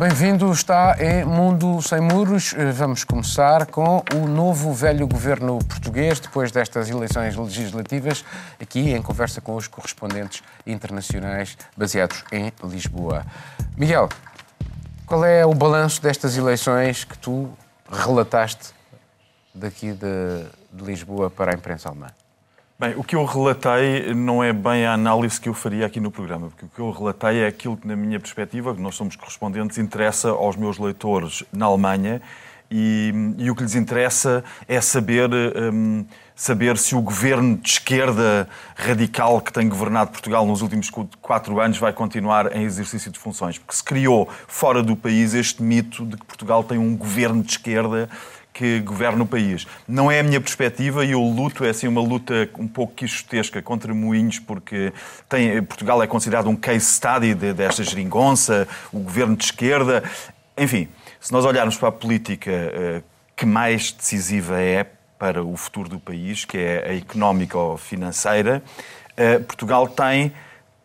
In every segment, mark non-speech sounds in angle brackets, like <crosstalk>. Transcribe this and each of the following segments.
Bem-vindo, está em Mundo Sem Muros. Vamos começar com o novo velho governo português, depois destas eleições legislativas, aqui em conversa com os correspondentes internacionais baseados em Lisboa. Miguel, qual é o balanço destas eleições que tu relataste daqui de, de Lisboa para a imprensa alemã? Bem, o que eu relatei não é bem a análise que eu faria aqui no programa, porque o que eu relatei é aquilo que, na minha perspectiva, que nós somos correspondentes, interessa aos meus leitores na Alemanha e, e o que lhes interessa é saber, um, saber se o governo de esquerda radical que tem governado Portugal nos últimos quatro anos vai continuar em exercício de funções. Porque se criou fora do país este mito de que Portugal tem um governo de esquerda que governa o país. Não é a minha perspectiva e eu luto, é assim uma luta um pouco quixotesca contra moinhos, porque tem, Portugal é considerado um case study de, desta geringonça, o governo de esquerda. Enfim, se nós olharmos para a política uh, que mais decisiva é para o futuro do país, que é a económica ou financeira, uh, Portugal tem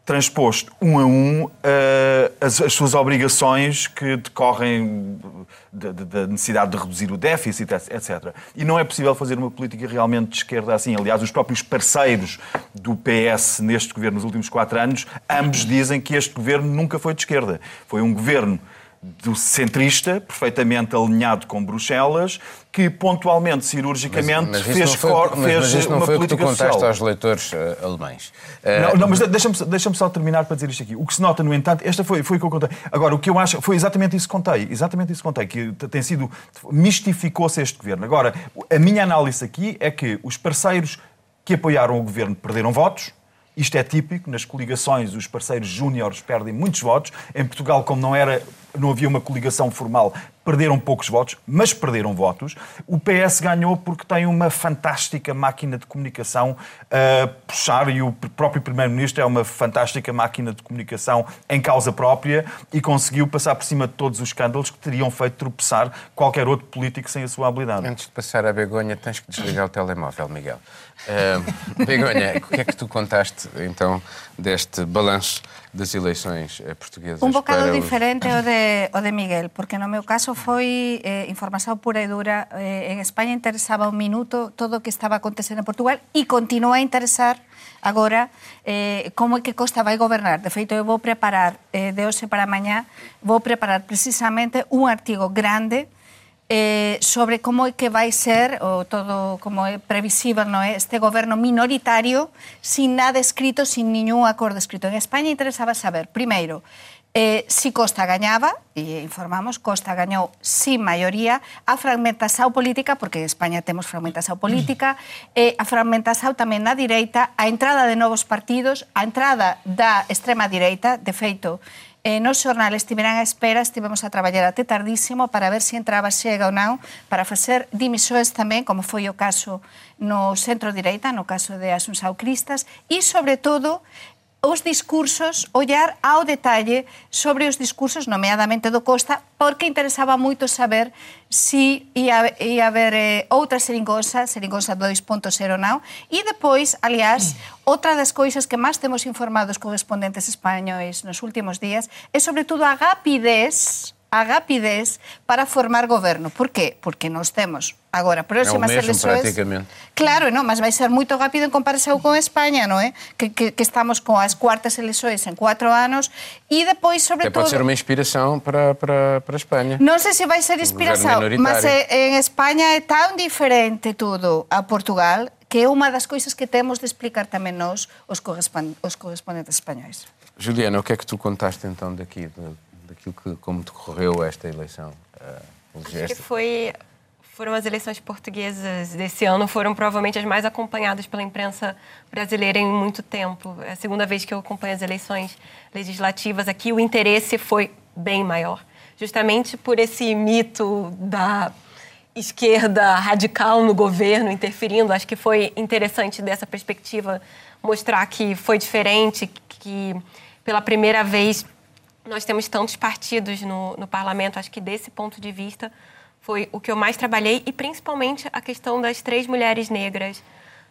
transposto um a um uh, as, as, suas obrigações que decorrem da necessidade de reduzir o déficit, etc. E não é possível fazer uma política realmente de esquerda assim. Aliás, os próprios parceiros do PS neste governo nos últimos quatro anos, ambos dizem que este governo nunca foi de esquerda. Foi um governo do centrista, perfeitamente alinhado com Bruxelas, que pontualmente, cirurgicamente, mas, mas fez, foi, mas, fez mas isso não uma foi política que tu contaste social. aos leitores uh, alemães. Uh, não, não, mas deixa-me deixa só terminar para dizer isto aqui. O que se nota, no entanto, esta foi, foi o que eu contei. Agora, o que eu acho, foi exatamente isso que contei, exatamente isso que contei, que tem sido, mistificou-se este governo. Agora, a minha análise aqui é que os parceiros que apoiaram o governo perderam votos, isto é típico, nas coligações os parceiros júniores perdem muitos votos. Em Portugal, como não era não havia uma coligação formal, perderam poucos votos, mas perderam votos. O PS ganhou porque tem uma fantástica máquina de comunicação a puxar, e o próprio Primeiro-Ministro é uma fantástica máquina de comunicação em causa própria e conseguiu passar por cima de todos os escândalos que teriam feito tropeçar qualquer outro político sem a sua habilidade. Antes de passar à Begonha, tens que desligar o telemóvel, Miguel. Uh, Begonha, o que é que tu contaste, então, deste balanço das eleições eh, portuguesas? Un bocado diferente o de, o de Miguel, porque no meu caso foi eh, información pura e dura. Eh, en España interesaba un minuto todo o que estaba acontecendo en Portugal e continúa a interesar agora eh, como é que Costa vai gobernar. De feito, eu vou preparar, eh, de hoxe para mañá, vou preparar precisamente un artigo grande eh, sobre como é que vai ser o todo como é previsível no é? este goberno minoritario sin nada escrito, sin ningún acordo escrito. En España interesaba saber, primeiro, eh, si Costa gañaba, e informamos, Costa gañou sin maioría a fragmentación política, porque en España temos fragmentación política, eh, a fragmentación tamén na direita, a entrada de novos partidos, a entrada da extrema direita, de feito, eh, nos xornales estiveran a espera, estivemos a traballar até tardísimo para ver se entraba xega ou non para facer dimisões tamén, como foi o caso no centro direita, no caso de Asunción Cristas, e, sobre todo, os discursos, ollar ao detalle sobre os discursos, nomeadamente do Costa, porque interesaba moito saber si ia, ia haber eh, outra seringosa, seringosa 2.0 now, e depois, aliás, mm. outra das coisas que máis temos informados correspondentes españois nos últimos días é, sobre todo, a rapidez a rapidez para formar goberno. Por qué? Porque nós temos agora próximas é o mesmo, eleições. Claro, non, mas vai ser moito rápido en comparación con España, non é? Que, que, que estamos con as cuartas eleições en cuatro anos e depois, sobre Até pode todo... ser uma inspiração para, para, para a Espanha. Non sei se vai ser inspiração, mas minoritário. é, en España é tan diferente tudo a Portugal que é unha das coisas que temos de explicar tamén nós, os, correspon os correspondentes españois. Juliana, o que é que tu contaste então daqui, que, como decorreu esta eleição? Uh, Acho que foi, foram as eleições portuguesas desse ano, foram provavelmente as mais acompanhadas pela imprensa brasileira em muito tempo. É a segunda vez que eu acompanho as eleições legislativas aqui. O interesse foi bem maior, justamente por esse mito da esquerda radical no governo interferindo. Acho que foi interessante dessa perspectiva mostrar que foi diferente, que pela primeira vez nós temos tantos partidos no, no parlamento. Acho que desse ponto de vista foi o que eu mais trabalhei e principalmente a questão das três mulheres negras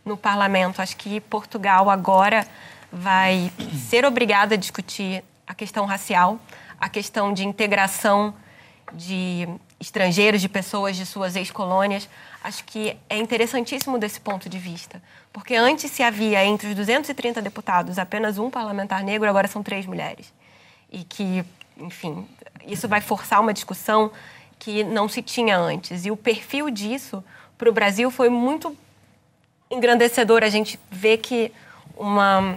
no parlamento. Acho que Portugal agora vai ser obrigada a discutir a questão racial. a questão de integração de estrangeiros, de pessoas de suas ex-colônias. Acho que é interessantíssimo desse ponto de vista, porque antes se havia entre os 230 deputados apenas um parlamentar negro, agora são três mulheres. E que, enfim, isso vai forçar uma discussão que não se tinha antes. E o perfil disso para o Brasil foi muito engrandecedor. A gente vê que uma,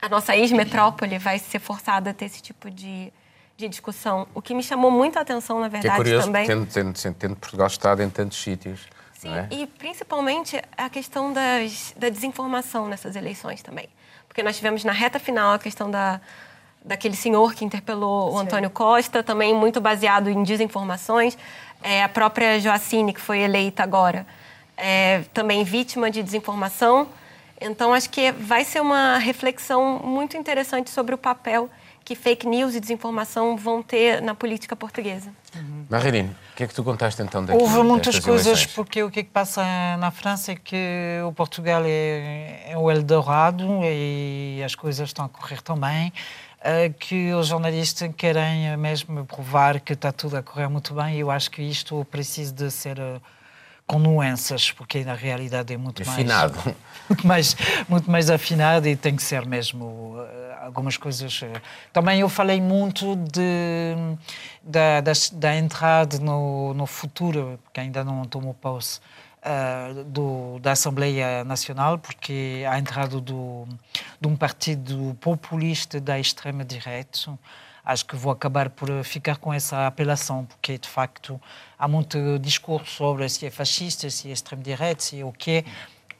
a nossa ex-metrópole vai ser forçada a ter esse tipo de, de discussão. O que me chamou muita atenção, na verdade, que é curioso, também. Tendo, tendo, tendo Portugal estado em tantos sítios. Sim, é? e principalmente a questão das, da desinformação nessas eleições também. Porque nós tivemos na reta final a questão da, daquele senhor que interpelou o Antônio Costa, também muito baseado em desinformações. É, a própria Joacine, que foi eleita agora, é, também vítima de desinformação. Então, acho que vai ser uma reflexão muito interessante sobre o papel que fake news e desinformação vão ter na política portuguesa. Uhum. Marilene, o que é que tu contaste então daqui Houve muitas coisas, eleições? porque o que, é que passa na França é que o Portugal é, é o Eldorado e as coisas estão a correr tão bem que os jornalistas querem mesmo provar que está tudo a correr muito bem e eu acho que isto precisa de ser... Uh, com nuances, porque na realidade é muito afinado. mais <laughs> muito mais muito mais afinado e tem que ser mesmo uh, algumas coisas. Uh. Também eu falei muito de da, da, da entrada no, no futuro, que ainda não tomou posse. Uh, do, da Assembleia Nacional, porque a entrada do, de um partido populista da extrema-direita, acho que vou acabar por ficar com essa apelação, porque de facto há muito discurso sobre se é fascista, se é extremo-direita, se é o quê.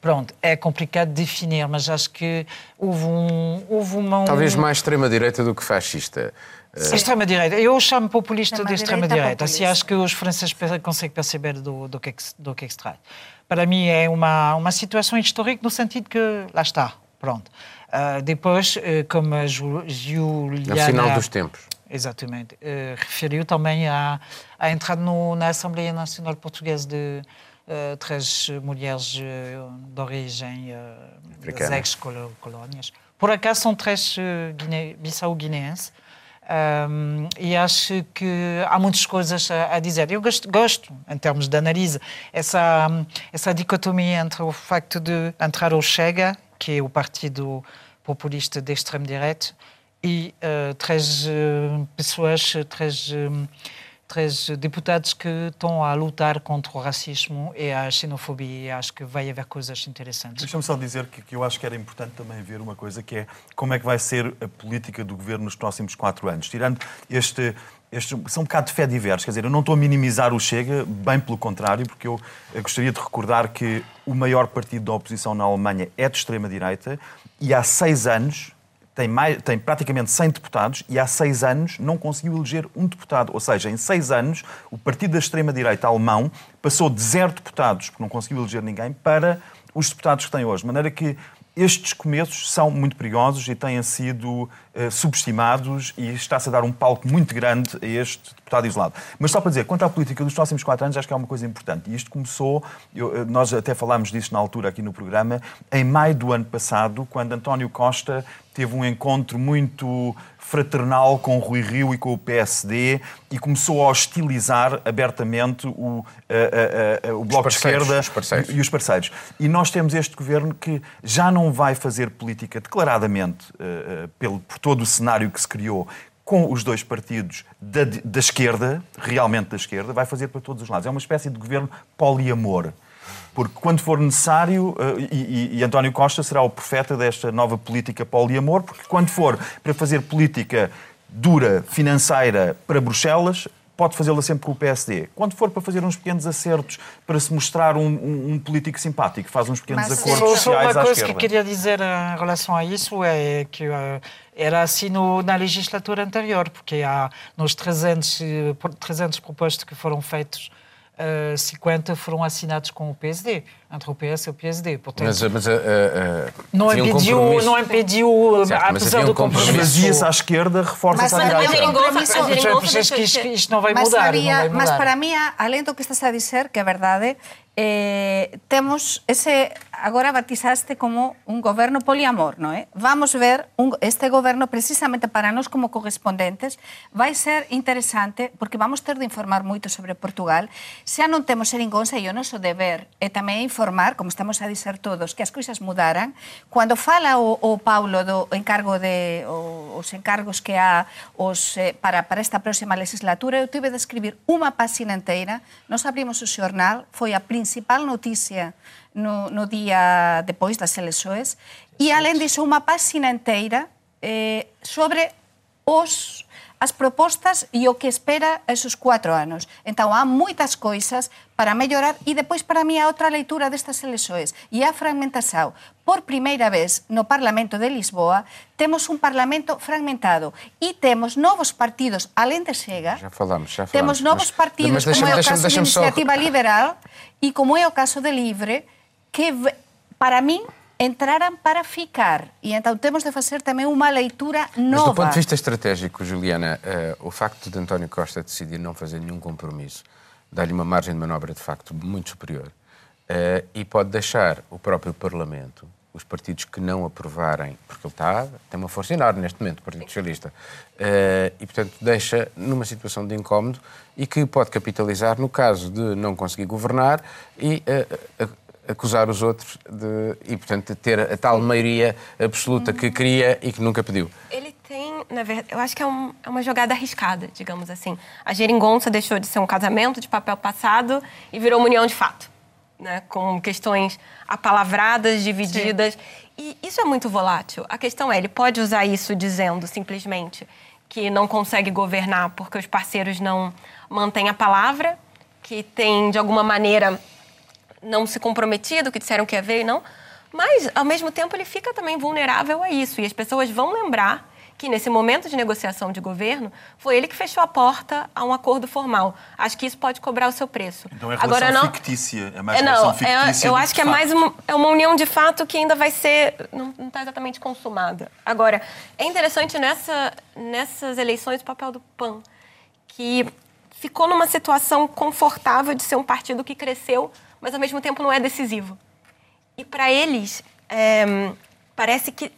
Pronto, é complicado de definir, mas acho que houve, um, houve uma... Talvez mais extrema-direita do que fascista. Uh... Extrema-direita. Eu chamo populista de extrema-direita. Assim, acho que os franceses conseguem perceber do, do, que, é que, do que é que se trata. Para mim é uma, uma situação histórica no sentido que, lá está, pronto. Uh, depois, uh, como a Juliana... É o final dos tempos. Exatamente. Uh, referiu também à, à entrada no, na Assembleia Nacional Portuguesa de uh, três mulheres uh, de origem das ex-colónias. Por acaso são três guine, bissau-guineenses. Um, e acho que há muitas coisas a, a, dizer. Eu gosto, gosto, em termos de análise, essa, essa dicotomia entre o facto de entrar o Chega, que é o partido populista de extrema-direita, e uh, três uh, pessoas, três, um, três deputados que estão a lutar contra o racismo e a xenofobia. E acho que vai haver coisas interessantes. Deixa-me só dizer que, que, eu acho que era importante também ver uma coisa que é como é que vai ser a política do governo nos próximos quatro anos. Tirando este, este, são um bocado de fé diversos. Quer dizer, eu não estou a minimizar o Chega, bem pelo contrário, porque eu, gostaria de recordar que o maior partido da oposição na Alemanha é de extrema-direita e há seis anos tem, mais, tem praticamente 100 deputados e há seis anos não conseguiu eleger um deputado. Ou seja, em seis anos, o partido da extrema-direita alemão passou de zero deputados, porque não conseguiu eleger ninguém, para os deputados que tem hoje. De maneira que estes começos são muito perigosos e têm sido uh, subestimados e está-se a dar um palco muito grande a este deputado isolado. Mas só para dizer, quanto à política dos próximos quatro anos, acho que é uma coisa importante. E isto começou, eu, eh, nós até falámos disso na altura aqui no programa, em maio do ano passado, quando António Costa teve um encontro muito fraternal com o Rui Rio e com o PSD e começou a hostilizar abertamente o, a, a, a, o Bloco de Esquerda os e os parceiros. E nós temos este governo que já não vai fazer política declaradamente uh, pelo, por todo o cenário que se criou com os dois partidos da, da esquerda, realmente da esquerda, vai fazer para todos os lados. É uma espécie de governo poliamor. Porque quando for necessário, eh, e, e, António Costa será o profeta desta nova política poliamor, porque quando for para fazer política dura, financeira para Bruxelas, pode fazê-la sempre com o PSD. Quando for para fazer uns pequenos acertos para se mostrar um, um, um político simpático, faz uns pequenos Mas, acordos sociais à esquerda. Uma coisa que queria dizer em relação a isso é que uh, era assim no, na legislatura anterior, porque há nos 300, 300 propostas que foram feitos uh, 50 foram assinados com o PSD, entre o PS e o PSD. Portanto, mas, mas uh, uh, não, impediu, um não impediu, certo, apesar do compromisso... Esvazia-se à esquerda, reforça-se à direita. Isto, isto não vai mas mudar. Havia, não vai mudar. Mas para mim, além do que estás a dizer, que é verdade, eh, temos ese agora batizaste como un goberno poliamorno, é? Eh? Vamos ver un, este goberno precisamente para nós como correspondentes vai ser interesante porque vamos ter de informar moito sobre Portugal. Se non temos seringonza e o noso deber é tamén informar, como estamos a dizer todos, que as cousas mudaran. Cando fala o, o Paulo do encargo de o, os encargos que há os, eh, para, para esta próxima legislatura, eu tive de escribir unha página inteira, nos abrimos o xornal, foi a principal noticia no, no día depois das elexoes, e alén disso unha páxina inteira eh, sobre os as propostas e o que espera esos cuatro anos. Entón, há moitas coisas para mellorar e depois para mí a outra leitura destas elexoes e a fragmentação. Por primeira vez no Parlamento de Lisboa temos un Parlamento fragmentado e temos novos partidos, além de Xega, já falamos, já falamos, temos novos partidos, mas, mas como é o caso de Iniciativa só... Liberal e como é o caso de Livre, que para min entraram para ficar. E então temos de fazer também uma leitura nova. Mas do ponto de vista estratégico, Juliana, uh, o facto de António Costa decidir não fazer nenhum compromisso dá-lhe uma margem de manobra, de facto, muito superior. Uh, e pode deixar o próprio Parlamento, os partidos que não aprovarem, porque ele está, tem uma força enorme neste momento, o Partido Socialista, uh, e, portanto, deixa numa situação de incómodo e que pode capitalizar no caso de não conseguir governar e acusar os outros de, e, portanto, de ter a tal maioria absoluta que queria e que nunca pediu. Ele tem, na verdade, eu acho que é, um, é, uma jogada arriscada, digamos assim. A geringonça deixou de ser um casamento de papel passado e virou uma união de fato, né? com questões apalavradas, divididas. Sim. E isso é muito volátil. A questão é, ele pode usar isso dizendo simplesmente que não consegue governar porque os parceiros não mantêm a palavra, que tem, de alguma maneira, não se comprometido, que disseram que ia ver e não. Mas, ao mesmo tempo, ele fica também vulnerável a isso. E as pessoas vão lembrar que, nesse momento de negociação de governo, foi ele que fechou a porta a um acordo formal. Acho que isso pode cobrar o seu preço. Então é relação Agora, não... fictícia. É mais é, não, fictícia. É, eu acho que é mais uma, é uma união de fato que ainda vai ser. não está exatamente consumada. Agora, é interessante nessa, nessas eleições o papel do PAN, que ficou numa situação confortável de ser um partido que cresceu mas ao mesmo tempo não é decisivo. E para eles, é, parece que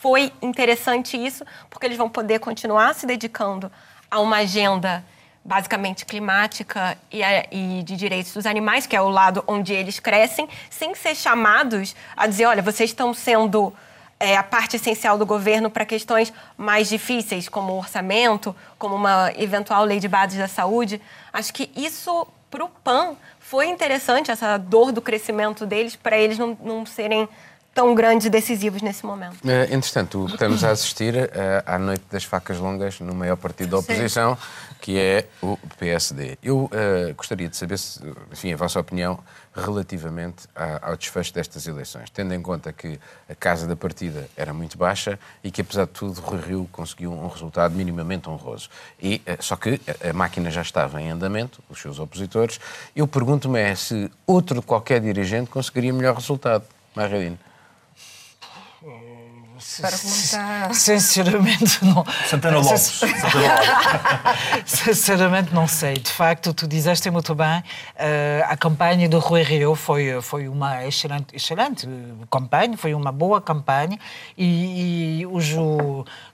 foi interessante isso, porque eles vão poder continuar se dedicando a uma agenda basicamente climática e, e, de direitos dos animais, que é o lado onde eles crescem, sem ser chamados a dizer, olha, vocês estão sendo é, a parte essencial do governo para questões mais difíceis, como o orçamento, como uma eventual lei de bases da saúde. Acho que isso, para o PAN, foi interessante essa dor do crescimento deles para eles não, não serem tão grandes e decisivos nesse momento. Uh, entretanto, estamos a assistir uh, à noite das facas longas no maior partido da oposição, Sim. que é o PSD. Eu uh, gostaria de saber, se, enfim, a vossa opinião relativamente ao desfecho destas eleições, tendo em conta que a casa da partida era muito baixa e que, apesar de tudo, Rui Rio conseguiu um resultado minimamente honroso. E, só que a máquina já estava em andamento, os seus opositores. Eu pergunto-me é se outro qualquer dirigente conseguiria melhor resultado. Margarine. Pergunta... Sinceramente, não. Santana Lopes. Santana Lopes. Sinceramente, não sei. De facto, tu dizeste muito bem, eh, a campanha do Rui Rio foi, foi uma excelente, excelente campanha, foi uma boa campanha e, e os,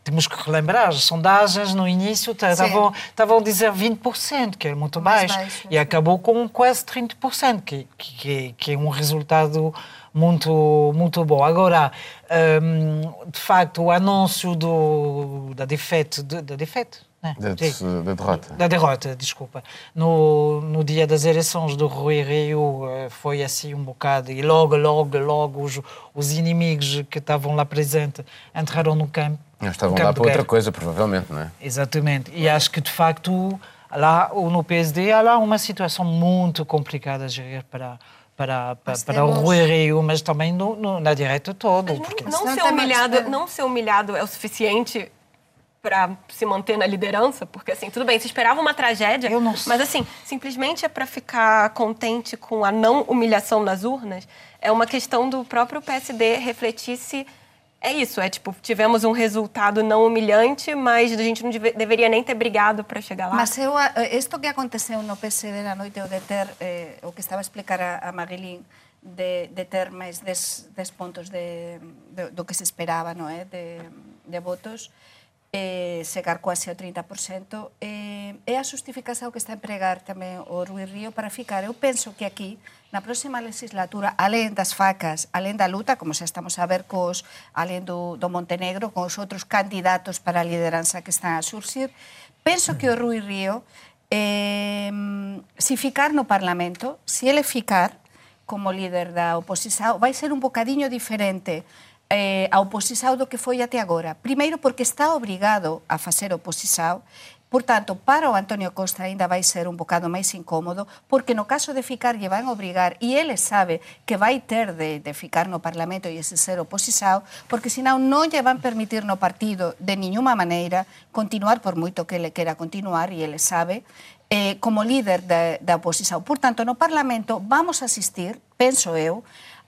temos que relembrar, as sondagens no início estavam, estavam a dizer 20%, que é muito baixo, baixo e acabou com quase 30%, que, que, que é um resultado muito, muito bom. Agora, um, de facto, o anúncio do, da defeito, da defeito né? da, da, derrota. Da derrota, desculpa. No, no dia das eleições do Rui Rio eh, foi assim um bocado, e logo, logo, logo os, os inimigos que estavam lá presentes entraram no campo. Eles estavam campo lá para outra coisa, provavelmente, não é? Exatamente. E acho que, de facto, lá no PSD há lá uma situação muito complicada a gerir para para, para, para o Rui Rio, mas também no, no, na direita todo. Porque... Não, ser humilhado, não ser humilhado é o suficiente para se manter na liderança, porque assim, tudo bem, se esperava uma tragédia, mas assim, simplesmente é para ficar contente com a não humilhação nas urnas, é uma questão do próprio PSD refletir se é isso, é tipo, tivemos um resultado não humilhante, mas a gente não deve, deveria nem ter brigado para chegar lá. Mas eu, isto que aconteceu no PSD na noite, o de ter, eh, o que estava a explicar a, a Marilyn, de, de ter máis des, pontos de, de, do que se esperaba non é? de, de votos eh, chegar quase ao 30%, eh, é a justificación que está a empregar tamén o Rui Río para ficar. Eu penso que aquí, na próxima legislatura, alén das facas, alén da luta, como xa estamos a ver cos, alén do, do Montenegro, con os outros candidatos para a lideranza que están a surxir, penso que o Rui Río, eh, si ficar no Parlamento, si ele ficar como líder da oposición, vai ser un bocadiño diferente eh, ao Posisao do que foi até agora. Primeiro, porque está obrigado a facer o Portanto, Por tanto, para o Antonio Costa ainda vai ser un bocado máis incómodo, porque no caso de ficar lle van obrigar, e ele sabe que vai ter de, de ficar no Parlamento e ese ser oposizado, porque senón non lle van permitir no partido de niñuma maneira continuar por moito que ele quera continuar, e ele sabe, eh, como líder da, da oposición. Por tanto, no Parlamento vamos asistir, penso eu,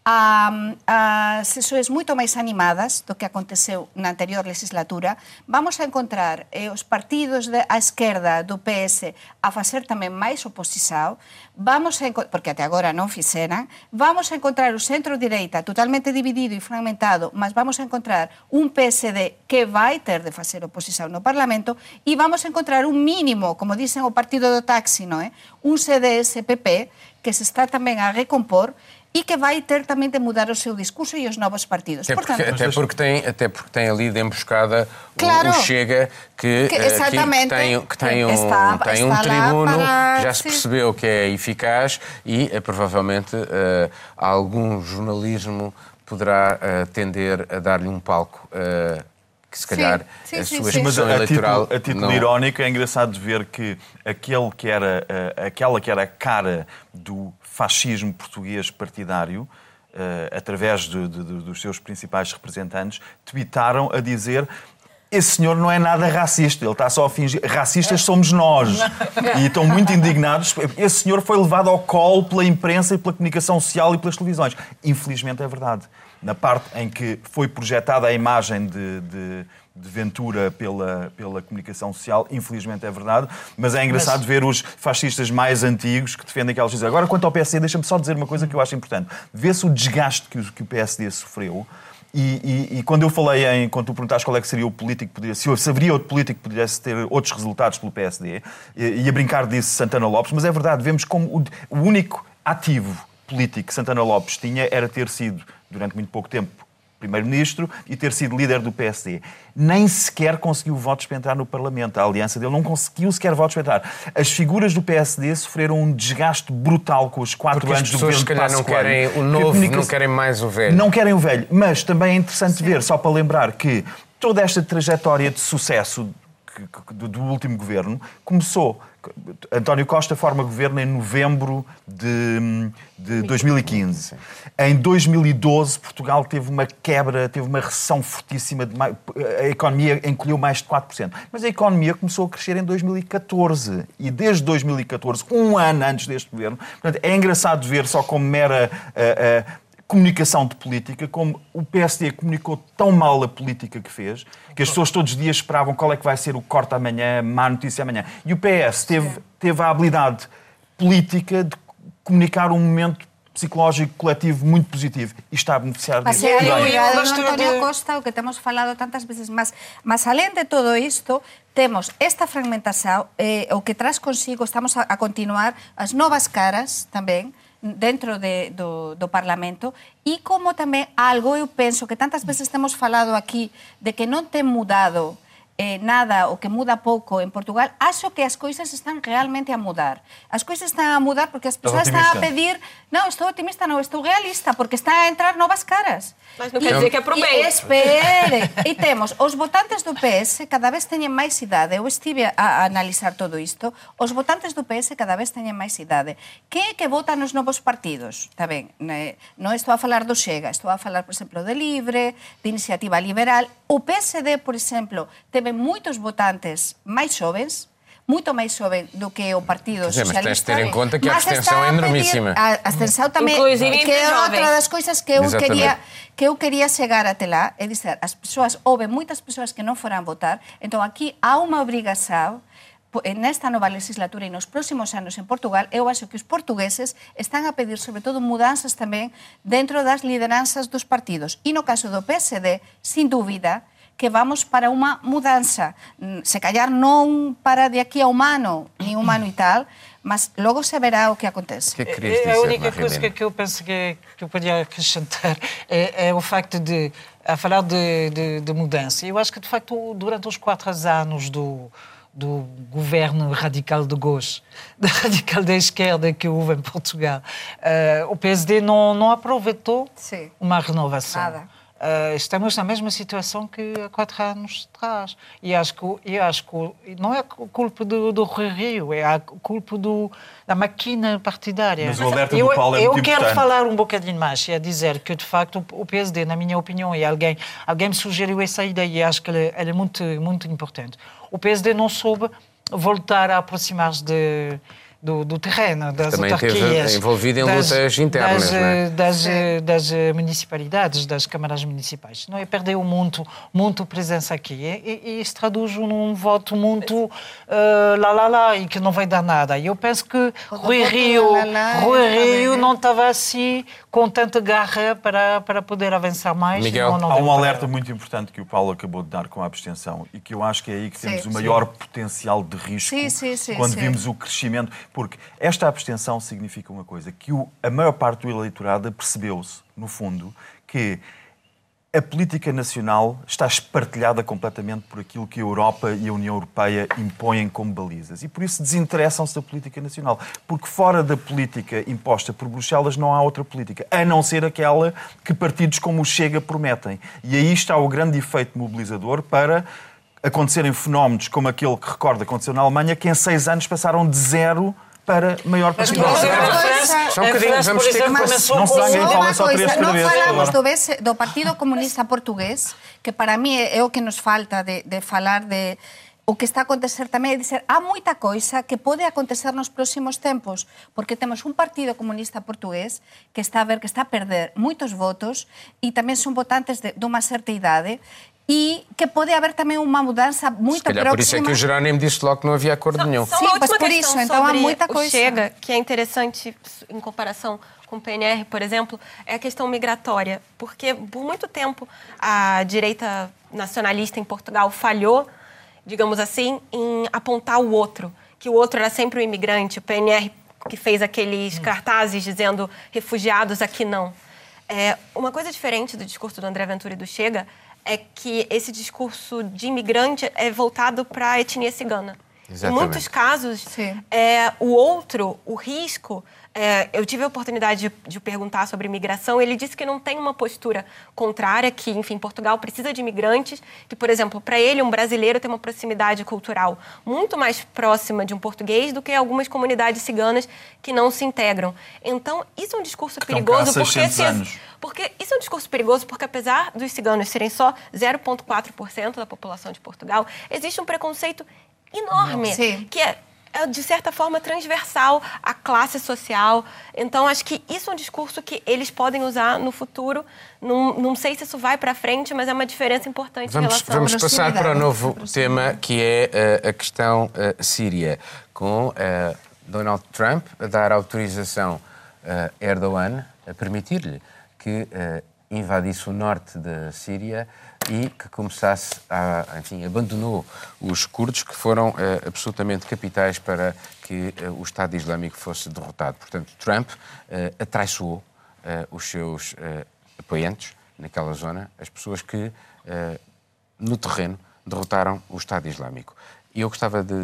a, a sesións moito máis animadas do que aconteceu na anterior legislatura, vamos a encontrar eh, os partidos de, a esquerda do PS a facer tamén máis oposición, vamos a porque até agora non fixeran, vamos a encontrar o centro-direita totalmente dividido e fragmentado, mas vamos a encontrar un PSD que vai ter de facer oposición no Parlamento e vamos a encontrar un mínimo, como dicen o partido do taxi, non é? Eh, un CDS-PP que se está tamén a recompor e que vai ter também de mudar o seu discurso e os novos partidos. Até porque, Portanto, até porque, tem, até porque tem ali de emboscada claro, o, Chega, que, que, eh, que tem, que tem um, está, tem um tribuno, para... já se percebeu que é eficaz e é, provavelmente uh, algum jornalismo poderá uh, tender a dar-lhe um palco. Uh, que se calhar sim, sim, a sua expressão eleitoral. A título, a título não... irónico, é engraçado de ver que aquele que era, aquela que era a cara do fascismo português partidário, uh, através de, de, de, dos seus principais representantes, tweetaram a dizer esse senhor não é nada racista, ele está só a fingir. Racistas somos nós. E estão muito indignados. Esse senhor foi levado ao colo pela imprensa e pela comunicação social e pelas televisões. Infelizmente é verdade. Na parte em que foi projetada a imagem de, de de Ventura pela, pela comunicação social, infelizmente é verdade, mas é engraçado mas... ver os fascistas mais antigos que defendem aquelas coisas. Agora, quanto ao PSD, deixa-me só dizer uma coisa que eu acho importante. Vê-se o desgaste que o, que o PSD sofreu. E, e, e, quando eu falei em, quando tu perguntaste qual é que seria o político, poderia, se, se haveria outro político que pudesse ter outros resultados pelo PSD, ia brincar disse Santana Lopes, mas é verdade, vemos como o, o único ativo político que Santana Lopes tinha era ter sido, durante muito pouco tempo, primeiro-ministro e ter sido líder do PSD. Nem sequer conseguiu votos para entrar no Parlamento. A aliança dele não conseguiu sequer votos para entrar. As figuras do PSD sofreram um desgaste brutal com os quatro Porque anos do governo de Passos calhar não querem o novo, comunica... não querem mais o velho. Não querem o velho. Mas também é interessante Sim. ver, só para lembrar, que toda esta trajetória de sucesso do último governo começou António Costa forma governo em novembro de, de 2015. Em 2012, Portugal teve uma quebra, teve uma recessão fortíssima, de, a economia encolheu mais de 4%. Mas a economia começou a crescer em 2014. E desde 2014, um ano antes deste governo, portanto, é engraçado ver só como mera. Uh, uh, comunicação de política, como o PSD comunicou tão mal a política que fez, que as pessoas todos os dias esperavam qual é que vai ser o corte amanhã, má notícia amanhã. E o PS teve, teve a habilidade política de comunicar um momento psicológico coletivo muito positivo e está a beneficiar disso. Mas é obrigado, António Costa, o que temos falado tantas veces, mas, mas além de todo isto, temos esta fragmentação, eh, o que traz consigo, estamos a, a continuar as novas caras também, dentro de, do, do Parlamento e como tamén algo eu penso que tantas veces temos falado aquí de que non ten mudado eh, nada o que muda pouco en Portugal, acho que as coisas están realmente a mudar. As coisas están a mudar porque as persoas están a pedir... Non, estou optimista, non, estou realista, porque están a entrar novas caras. Mas non quer dizer que aprovei. E espere. e temos, os votantes do PS cada vez teñen máis idade. Eu estive a, a analizar todo isto. Os votantes do PS cada vez teñen máis idade. Que é que votan os novos partidos? Está ben, non estou a falar do Xega, estou a falar, por exemplo, de Libre, de Iniciativa Liberal. O PSD, por exemplo, teve teve moitos votantes máis xovens, moito máis xoven do que o Partido que Socialista. Mas ter en conta que a abstenção é enormísima. A abstenção tamén, que é outra das coisas que eu quería que eu quería chegar até lá, é dizer, as persoas, houve moitas persoas que non foran votar, entón aquí há unha obrigación nesta nova legislatura e nos próximos anos en Portugal, eu acho que os portugueses están a pedir, sobre todo, mudanzas tamén dentro das lideranzas dos partidos. E no caso do PSD, sin dúbida, que vamos para unha mudanza. Mm, se callar non para de aquí a un ano, ni un ano e tal, mas logo se verá o que acontece. Que é que a única coisa que eu penso que, que eu podia acrescentar <laughs> é, é o facto de, a falar de, de, de, mudança, eu acho que, de facto, durante os quatro anos do, do governo radical de gauche, <laughs> da radical da esquerda que houve em Portugal, uh, o PSD não, não aproveitou Sim. uma renovação. Nada. Uh, estamos na mesma situação que há quatro anos atrás. E acho que, e acho que não é culpa do, do Rio, é a culpa do, da máquina partidária. Mas o alerta eu, do Paulo é Eu quero importante. falar um bocadinho mais, é dizer que, de facto, o PSD, na minha opinião, e alguém, alguém me sugeriu essa ideia e acho que ela, ela é muito, muito importante. O PSD não soube voltar a aproximar-se de do, do terreno, das Também autarquias. envolvido em das, lutas internas, das, é? das, das, municipalidades, das câmaras municipais. Não é? Perdeu muito, muito presença aqui. E, e isso traduz num voto muito uh, lá, lá, lá, e que não vai dar nada. E eu penso que Rui Rio, Rui Rio não estava assim com tanta garra para, para poder avançar mais. Miguel, não, não há um alerta muito importante que o Paulo acabou de dar com a abstenção e que eu acho que é aí que temos sim, o maior sim. potencial de risco sim, quando vimos o crescimento porque esta abstenção significa uma coisa, que o, a maior parte do eleitorado percebeu-se, no fundo, que a política nacional está espartilhada completamente por aquilo que a Europa e a União Europeia impõem como balizas. E por isso desinteressam-se da política nacional. Porque fora da política imposta por Bruxelas não há outra política, a não ser aquela que partidos como o Chega prometem. E aí está o grande efeito mobilizador para acontecerem fenómenos como aquele que recorda aconteceu na Alemanha, que em seis anos passaram de zero para maior participação. Só um bocadinho, vamos ter que... Não se dá ninguém fala só três por vez. falamos do, do Partido Comunista Portugués, que para mí é o que nos falta de, de falar de o que está a acontecer tamén é dizer há moita coisa que pode acontecer nos próximos tempos, porque temos un Partido Comunista Portugués que está a ver que está a perder moitos votos e tamén son votantes de, de unha certa idade e que pode haver também uma mudança muito Se próxima. por isso é que o Jerónimo disse logo que não havia acordo só, nenhum. Só Sim, mas por isso, então há muita coisa. Chega, que é interessante em comparação com o PNR, por exemplo, é a questão migratória, porque por muito tempo a direita nacionalista em Portugal falhou, digamos assim, em apontar o outro, que o outro era sempre o imigrante, o PNR que fez aqueles cartazes dizendo refugiados aqui não. É, uma coisa diferente do discurso do André Ventura e do Chega é que esse discurso de imigrante é voltado para a etnia cigana. Exatamente. Em muitos casos, é, o outro, o risco, é, eu tive a oportunidade de, de, perguntar sobre imigração. Ele disse que não tem uma postura contrária, que, enfim, Portugal precisa de imigrantes, que, por exemplo, para ele, um brasileiro tem uma proximidade cultural muito mais próxima de um português do que algumas comunidades ciganas que não se integram. Então, isso é um discurso que perigoso, porque, esse, porque isso é um discurso perigoso, porque apesar dos ciganos serem só 0,4% da população de Portugal, existe um preconceito enorme, Sim. que é é, de certa forma, transversal à classe social. Então, acho que isso é um discurso que eles podem usar no futuro. Não, não sei se isso vai para frente, mas é uma diferença importante vamos, em relação Vamos passar para o novo tema, que é uh, a questão uh, síria, com uh, Donald Trump a dar autorização a Erdogan a permitir-lhe que invadisse o norte da Síria e que começasse a, enfim, abandonou os curdos que foram uh, absolutamente capitais para que uh, o Estado Islâmico fosse derrotado. Portanto, Trump uh, atraiçoou os seus apoiantes naquela zona, as pessoas que no terreno derrotaram o Estado Islâmico. E eu gostava de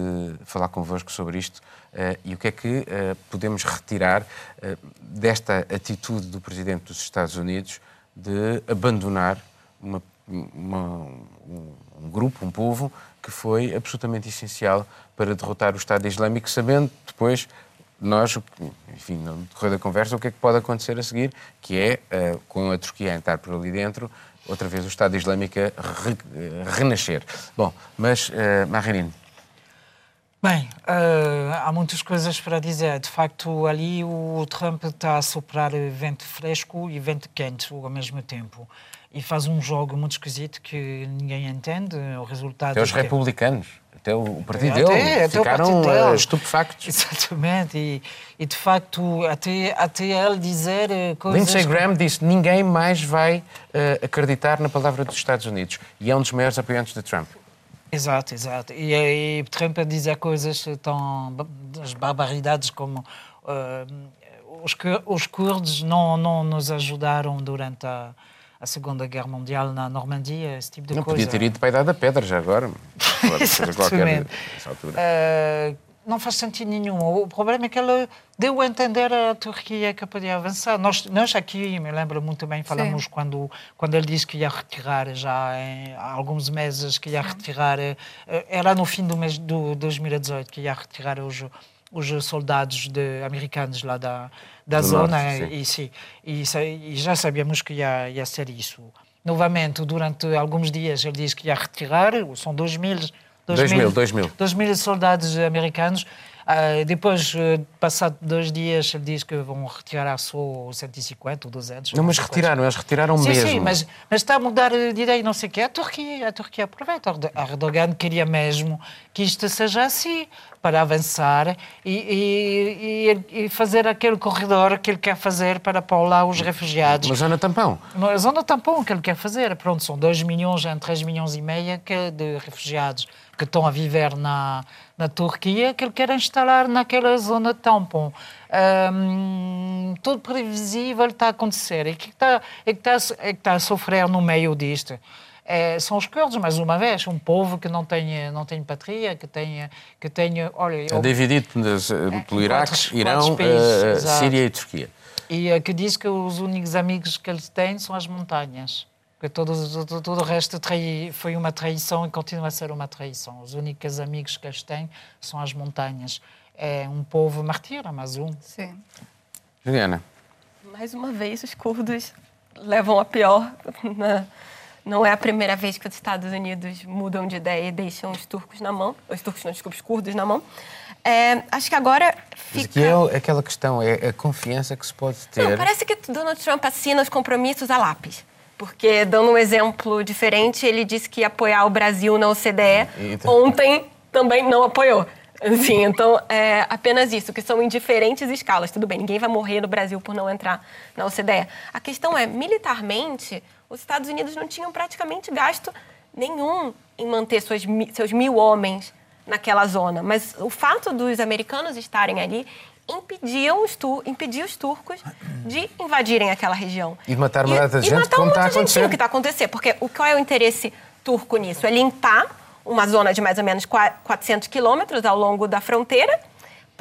falar convosco sobre isto uh, e o que é que uh, podemos retirar uh, desta atitude do Presidente dos Estados Unidos de abandonar uma uma, um, grupo, um povo, que foi absolutamente essencial para derrotar o Estado Islâmico, sabendo depois nós, enfim, no decorrer da conversa, o que é que pode acontecer a seguir, que é, uh, com a Turquia a entrar por ali dentro, outra vez o Estado Islâmico re, renascer. Bom, mas, uh. Bem, uh, há muitas coisas para dizer. De facto, ali o Trump está a soprar vento fresco e vento quente ao mesmo tempo. E faz um jogo muito esquisito que ninguém entende. O resultado. Até os republicanos, até o partido dele, até, ficaram partido estupefactos. Exatamente. E, e, de facto, até, até ele dizer uh, coisas. Lindsey Graham disse: ninguém mais vai uh, acreditar na palavra dos Estados Unidos. E é um dos maiores apoiantes de Trump. Exato, exato. E, e Trump a dizer coisas tão. as barbaridades como. Uh, os, os curdos não, não nos ajudaram durante a, a Segunda Guerra Mundial na Normandia, esse tipo de não coisa. Não podia ter ido para a Idade da Pedra já agora. <laughs> Exatamente. Qualquer. Uh, não faz sentido nenhum. O problema é que ela deu a entender a Turquia que podia avançar. Nós, nós aqui, me lembro muito bem, falamos quando, quando ele disse que ia retirar já em, há alguns meses, que ia retirar, eh, era no fim do mês de 2018, que ia retirar os, os soldados de, americanos lá da, da do zona. Norte, e, sim, e, e, já sabíamos que ia, ia ser isso. Novamente, durante alguns dias, ele disse que ia retirar, são dois mil 2000, 2000. 2000 soldados americanos. Uh, depois, uh, passado dois dias, ele diz que vão retirar só 150 ou 200. Não, mas retiraram, eles retiraram sim, mesmo. Sim, mas, mas está a mudar de ideia, não sei o quê. A Turquia, a Turquia aproveita. A Erdogan queria mesmo que isto seja assim, para avançar e, e, e, fazer aquele corredor que ele quer fazer para pôr lá os refugiados. Uma zona tampão. Uma zona tampão que ele quer fazer. Pronto, são 2 milhões, 3 milhões e meia de refugiados que estão a viver na, na Turquia, que ele quer instalar naquela zona tampão. Um, tudo previsível está a acontecer. E que está, é que está, é que está a sofrer no meio disto? É, são os curdos, mais uma vez, um povo que não tem, não tem patria, que tem, que tem olha... É dividido é, pelo Iraque, Irão, países, uh, Síria e Turquia. E uh, que diz que os únicos amigos que eles têm são as montanhas. Porque todo, todo, todo o resto trai, foi uma traição e continua a ser uma traição. Os únicos amigos que eles têm são as montanhas. É um povo martírio, mas um. Sim. Juliana. Mais uma vez, os curdos levam a pior. Na... Não é a primeira vez que os Estados Unidos mudam de ideia e deixam os turcos na mão. Os turcos, não, desculpa, os curdos na mão. É, acho que agora fica... Mas é aquela questão, é a confiança que se pode ter... Não, parece que Donald Trump assina os compromissos a lápis. Porque, dando um exemplo diferente, ele disse que ia apoiar o Brasil na OCDE. Então... Ontem também não apoiou. Assim, então, é apenas isso, que são em diferentes escalas. Tudo bem, ninguém vai morrer no Brasil por não entrar na OCDE. A questão é, militarmente, os Estados Unidos não tinham praticamente gasto nenhum em manter suas, seus mil homens naquela zona. Mas o fato dos americanos estarem ali impediam os, tu, impedia os turcos de invadirem aquela região. E matar uma data de gente, como está acontecendo. o que está acontecendo. Porque o, qual é o interesse turco nisso? É limpar uma zona de mais ou menos 400 quilômetros ao longo da fronteira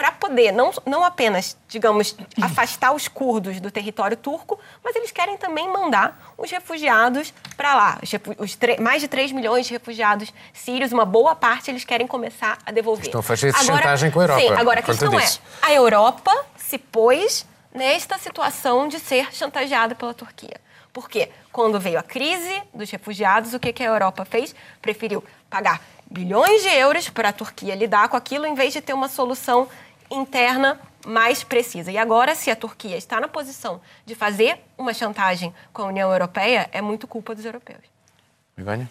para poder não, não apenas, digamos, afastar os curdos do território turco, mas eles querem também mandar os refugiados para lá. Os, os mais de 3 milhões de refugiados sírios, uma boa parte eles querem começar a devolver. Estão a fazer chantagem com a Europa. Sim, agora a questão é, a Europa se pôs nesta situação de ser chantageada pela Turquia. Porque quando veio a crise dos refugiados, o que, que a Europa fez? Preferiu pagar bilhões de euros para a Turquia lidar com aquilo, em vez de ter uma solução interna mais precisa. E agora, se a Turquia está na posição de fazer uma chantagem com a União Europeia, é muito culpa dos europeus. Begonha?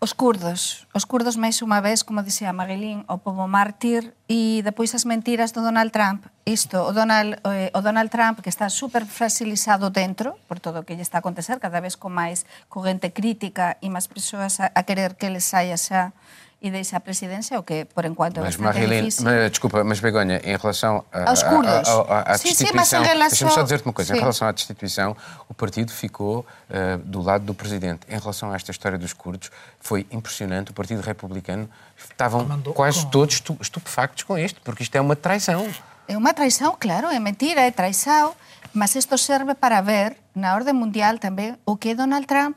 Os curdos, os curdos máis unha vez, como dixía Marilín, o povo mártir e depois as mentiras do Donald Trump. Isto, o Donald, eh, o Donald Trump que está super fragilizado dentro por todo o que lle está a acontecer, cada vez con máis corrente crítica e máis persoas a, a querer que ele saia xa e deixa a presidencia, o que por enquanto mas, é bastante Marilyn, difícil. Mas, desculpa, mas Begonha, em relação a, aos curdos, à destituição, sim, relação... deixa-me só dizer-te uma coisa, sim. em relação à destituição, o partido ficou uh, do lado do presidente. Em relação a esta história dos curdos, foi impressionante, o partido republicano estavam Mandou quase com... todos estupefactos com isto, porque isto é uma traição. É uma traição, claro, é mentira, é traição, mas isto serve para ver, na ordem mundial também, o que é Donald Trump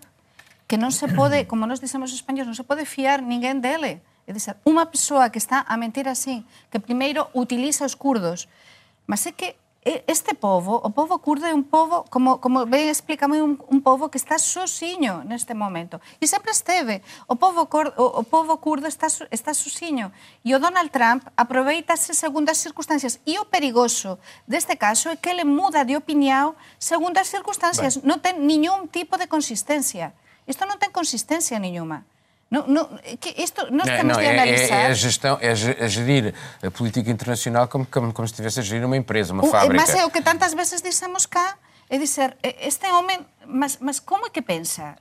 que non se pode, como nos dicemos os españoles, non se pode fiar ninguén dele. É dizer, unha persoa que está a mentir así, que primeiro utiliza os curdos, mas é que este povo, o povo curdo é un povo, como, como ben explica moi un, un povo que está sozinho neste momento. E sempre esteve. O povo, cor, o, o povo curdo está, está sozinho. E o Donald Trump aproveitase segundo as circunstancias. E o perigoso deste caso é que ele muda de opinión segundo as circunstancias. Ben. Non ten ningún tipo de consistencia. Isto non ten consistencia nenhuma. Não, não, isto, nós não, temos não, de analisar... É, é, a gestão, é a gerir a política internacional como, como, como se estivesse a gerir uma empresa, uma o, fábrica. Mas é o que tantas vezes dissemos cá, é dizer, este homem, mas, mas como é que pensa?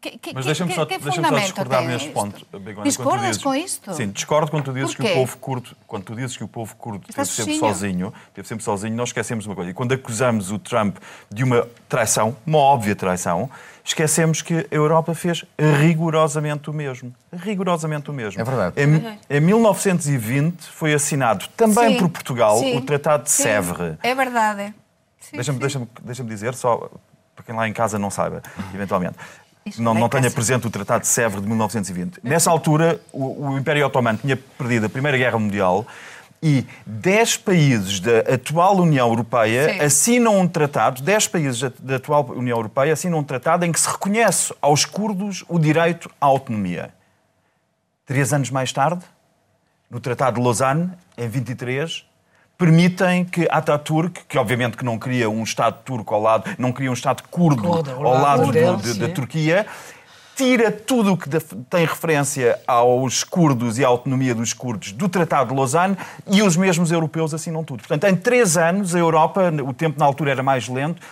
Que, que, mas deixa-me só, deixa só discordar neste ponto. Begonia, Discordas dizes, com isto? Sim, discordo quando tu dizes que o povo curdo, quando tu dizes que o povo curdo esteve sempre sozinho, esteve sempre sozinho, nós esquecemos uma coisa. E quando acusamos o Trump de uma traição, uma óbvia traição, esquecemos que a Europa fez rigorosamente o mesmo. Rigorosamente o mesmo. É verdade. Em, em 1920 foi assinado também sim, por Portugal sim, o Tratado de sim, Sèvres. É verdade. Deixa-me deixa deixa dizer, só para quem lá em casa não saiba, eventualmente. não, não tenha presente o Tratado de Sèvres de 1920. Nessa altura, o, o Império Otomano tinha perdido a Primeira Guerra Mundial e 10 países da atual União Europeia Sim. assinam um tratado, 10 países da atual União Europeia assinam um tratado em que se reconhece aos curdos o direito à autonomia. Três anos mais tarde, no Tratado de Lausanne, em 23, permitem que Ataturk, que obviamente que não queria um Estado turco ao lado, não queria um Estado curdo ao lado, lado da Turquia, tira tudo o que tem referência aos curdos e à autonomia dos curdos do Tratado de Lausanne e os mesmos europeus assinam tudo. Portanto, em três anos, a Europa, o tempo na altura era mais lento,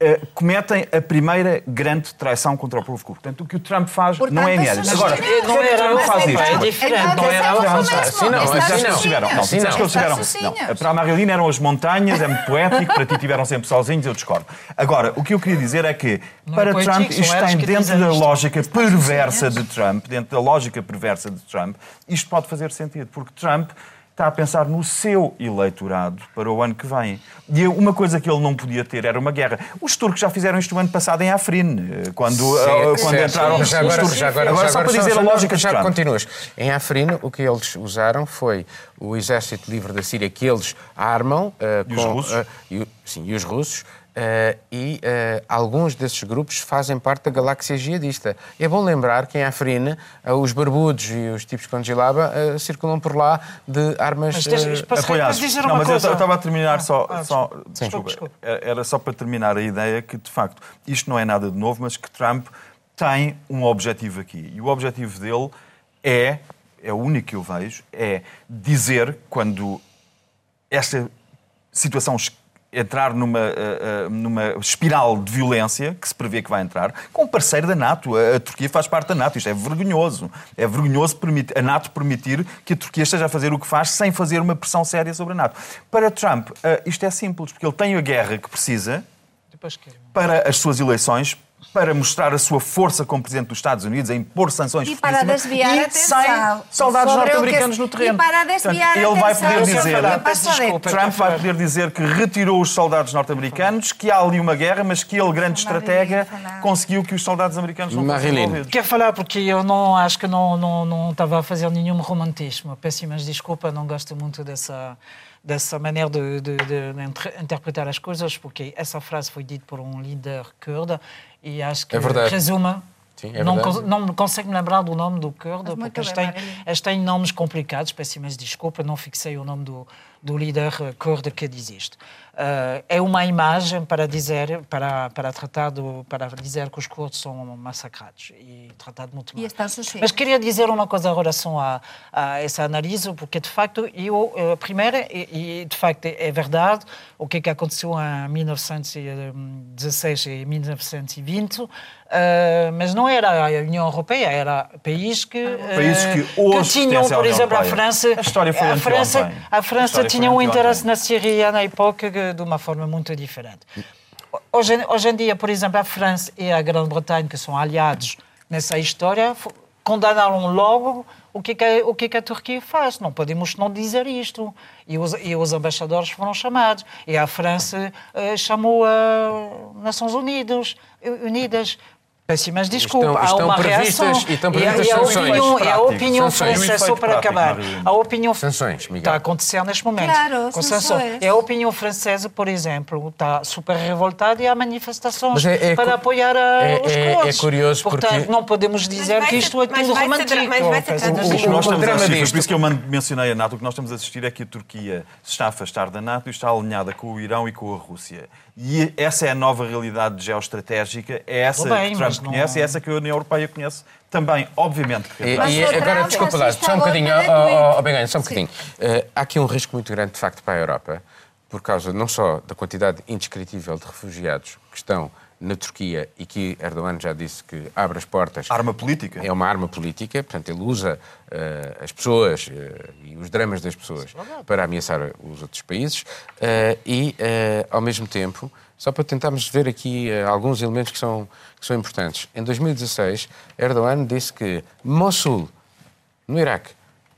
Uh, cometem a primeira grande traição contra o povo curdo. Portanto, o que o Trump faz Portanto, não é inédito. Agora, não era Trump faz isto. É diferente, não era assim não. Assim não, estiveram. Não, assim não. que eles estiveram. Para a Marilina eram as montanhas, é muito poético, para ti estiveram sempre sozinhos, eu discordo. Agora, o que eu queria dizer é que, para Trump, isto tem dentro da lógica perversa de Trump, dentro da lógica perversa de Trump, isto pode fazer sentido, porque Trump está a pensar no seu eleitorado para o ano que vem. E uma coisa que ele não podia ter era uma guerra. Os turcos já fizeram isto o ano passado em Afrin, eh, quando, Sim, quando entraram já agora, os turcos. Já agora, agora já só para dizer só, a lógica já de continuas. Em Afrin, o que eles usaram foi o Exército Livre da Síria que eles armam. Uh, e com, os russos? Uh, e, sim, e os russos Uh, e uh, alguns desses grupos fazem parte da galáxia jihadista. É bom lembrar que em Afrina uh, os barbudos e os tipos com gilaba circulam por lá de armas mas, apoiadas. Dizer uma não, mas coisa? eu estava a terminar só... Ah, só desculpa, desculpa. Era só para terminar a ideia que, de facto, isto não é nada de novo, mas que Trump tem um objetivo aqui. E o objetivo dele é, é o único que eu vejo, é dizer quando esta situação entrar numa, uh, numa espiral de violência, que se prevê que vai entrar, com um parceiro da NATO. A, a, Turquia faz parte da NATO. Isto é vergonhoso. É vergonhoso permitir, a NATO permitir que a Turquia esteja a fazer o que faz sem fazer uma pressão séria sobre a NATO. Para Trump, uh, isto é simples, porque ele tem a guerra que precisa para as suas eleições, para mostrar a sua força como Presidente dos Estados Unidos, a impor sanções e para desviar e atenção soldados norte-americanos que... no terreno. E para desviar Portanto, ele vai poder dizer, Trump vai poder dizer que retirou os soldados norte-americanos, que há ali uma guerra, mas que ele, grande estratega, conseguiu que os soldados americanos não fossem. Quer falar porque eu não acho que não, não, não estava a fazer nenhum romantismo. Peço imensa desculpa, não gosto muito dessa dessa maneira de, de, de, interpretar as coisas, porque essa frase foi dita por um líder curdo e acho que é resume Sim, é não, não me consigo me lembrar do nome do curdo, porque eles têm, eles têm nomes complicados, peço imensa desculpa, não fixei o nome do, do líder curdo que diz isto. Uh, é uma imagem para dizer, para, para tratar do, para dizer que os curdos são massacrados e tratado muito mal. Mas queria dizer uma coisa em relação a, a essa análise, porque de facto, eu, uh, primeiro, e, e, de facto é verdade, o que, é que aconteceu em 1916 e 1920, uh, mas não era a União Europeia, era país que, países que, que tinham, por exemplo, a França. A história foi a França, a França tinha um interesse na Síria na época de uma forma muito diferente. Hoje, hoje em dia, por exemplo, a França e a Grã-Bretanha, que são aliados nessa história, condenaram logo o que, que, o que, que a Turquia faz. Não podemos não dizer isto. E os, e os embaixadores foram chamados. E a França uh, chamou a Nações Unidas, Unidas Péssimas desculpas. Estão, estão há uma reação. E estão previstas e, a, sanções. Opinião, é a opinião sanções. francesa, só para acabar. A opinião sanções, Miguel. está a acontecer neste momento. Claro, com sanções. É a opinião francesa, por exemplo, está super revoltada e há manifestações é, é, para apoiar a, é, os é, curdos. é curioso Portanto, porque... não podemos dizer que isto é tudo romântico. Mas vai ser nós estamos a assistir, por isso que eu mencionei a NATO, o que nós estamos a assistir é que a Turquia se está a afastar da NATO e está alinhada com o Irão e com a Rússia. E essa é a nova realidade geoestratégica, é essa bem, que Trump não- conhece, é essa que a União Europeia conhece também, obviamente. que E, e agora, desculpa lá, só um bocadinho, isso. ó, Beganho, só um bocadinho. Eh, há aqui um risco muito grande, de facto, para a Europa, por causa não só da quantidade indescritível de refugiados que estão na Turquia e que Erdogan já disse que abre as portas. Arma política. É uma arma política, portanto, ele usa eh, as pessoas eh, e os dramas das pessoas para ameaçar os outros países eh, e, ao mesmo tempo, só para tentarmos ver aqui alguns elementos que são, que são importantes. Em 2016, Erdogan disse que Mossul, no Iraque,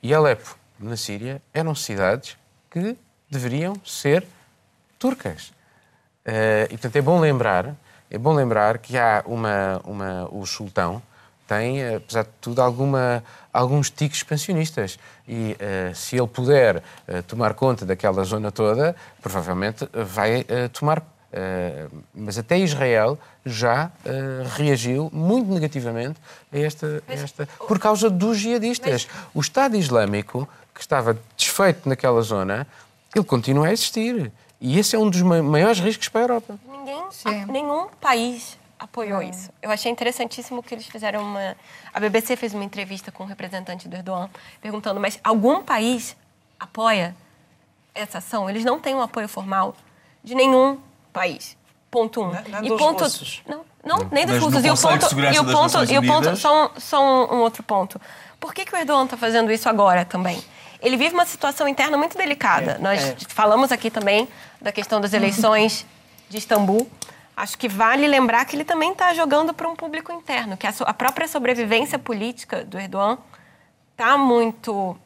e Alepo, na Síria, eram cidades que deveriam ser turcas. E, portanto, é bom lembrar, é bom lembrar que há uma, uma o sultão tem, eh, apesar de tudo, alguma, alguns tiques expansionistas. E eh, se ele puder eh, tomar conta daquela zona toda, provavelmente vai eh, tomar. mas até Israel já reagiu muito negativamente a esta, a esta por causa dos jihadistas. O Estado Islâmico, que estava desfeito naquela zona, ele continua a existir. E esse é um dos ma- maiores riscos para a Europa. Ninguém, a- nenhum país apoiou isso. Eu achei interessantíssimo que eles fizeram uma. A BBC fez uma entrevista com um representante do Erdogan perguntando: mas algum país apoia essa ação? Eles não têm um apoio formal de nenhum país. Ponto um. Nem- nem e dos ponto russos. não, não nem dos Mas russos. E o ponto, e o ponto, e o ponto só, um- só um, um outro ponto. Por que, que o Erdogan está fazendo isso agora também? Ele vive uma situação interna muito delicada. Nós é. falamos aqui também da questão das eleições de Istambul. Acho que vale lembrar que ele também está jogando para um público interno, que a, so- a própria sobrevivência política do Erdogan está muito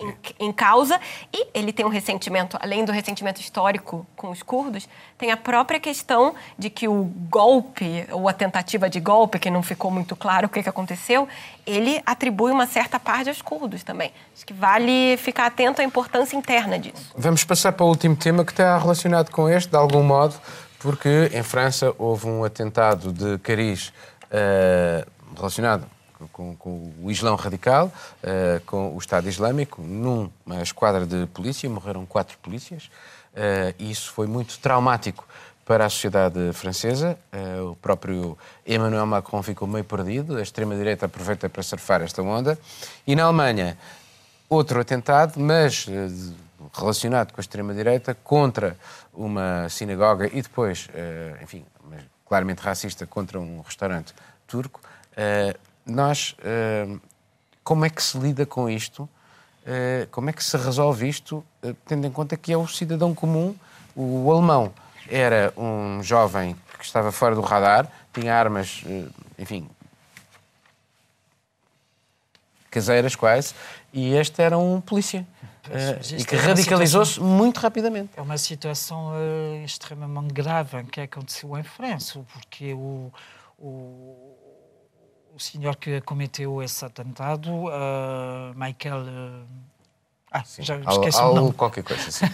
em, em causa e ele tem um ressentimento, além do ressentimento histórico com os curdos, tem a própria questão de que o golpe, ou a tentativa de golpe, que não ficou muito claro o que, que aconteceu, ele atribui uma certa parte aos curdos também. Acho que vale ficar atento à importância interna disso. Vamos passar para o último tema que está relacionado com este, de algum modo, porque em França houve um atentado de cariz eh, relacionado com, com o Islão radical, eh, com o Estado Islâmico, numa esquadra de polícia, morreram quatro polícias, eh, e isso foi muito traumático para a sociedade francesa. Eh, o próprio Emmanuel Macron ficou meio perdido, a extrema-direita aproveita para surfar esta onda, e na Alemanha outro atentado, mas relacionado com a extrema-direita, contra uma sinagoga e depois, enfim, claramente racista, contra um restaurante turco. Nós, eh, como é que se lida com isto? Eh, Como é que se resolve isto, eh, tendo em conta que é o cidadão comum, o alemão era um jovem que estava fora do radar, tinha armas, enfim, caseiras quase, e este era um polícia. mas e que é uma radicalizou-se muito rapidamente. É uma situação eh, extremamente grave que aconteceu em França, porque o, o, o senhor que cometeu esse atentado, eh, Michael. eh, ah, já esqueci Al- o nome. qualquer coisa assim.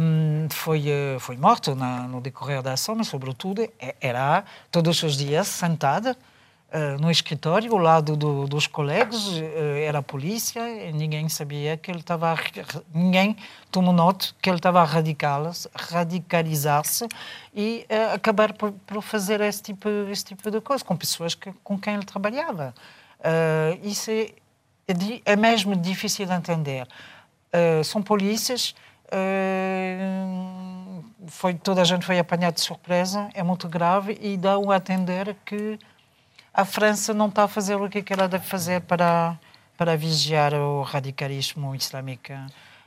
Um, <laughs> foi, eh, foi morto na, no decorrer da ação, mas, sobretudo, e- era todos os dias sentada eh, no escritório, ao lado do, dos colegas, eh, era a polícia, ninguém sabia que ele estava. Ninguém tomou nota que ele estava a radical- radicalizar-se e eh, acabar por, por fazer esse tipo, esse tipo de coisa com pessoas que, com quem ele trabalhava. Isso é, é é mesmo difícil de entender. Uh, são polícias. uh, foi, toda a gente foi apanhada de surpresa, é muito grave e dá a entender que a França não está a fazer o que ela deve fazer para, para vigiar o radicalismo islâmico